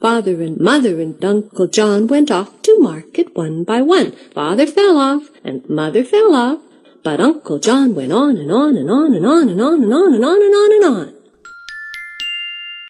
father and mother and Uncle John went off to market one by one. Father fell off, and mother fell off, but Uncle John went on and on and on and on and on and on and on and on and on.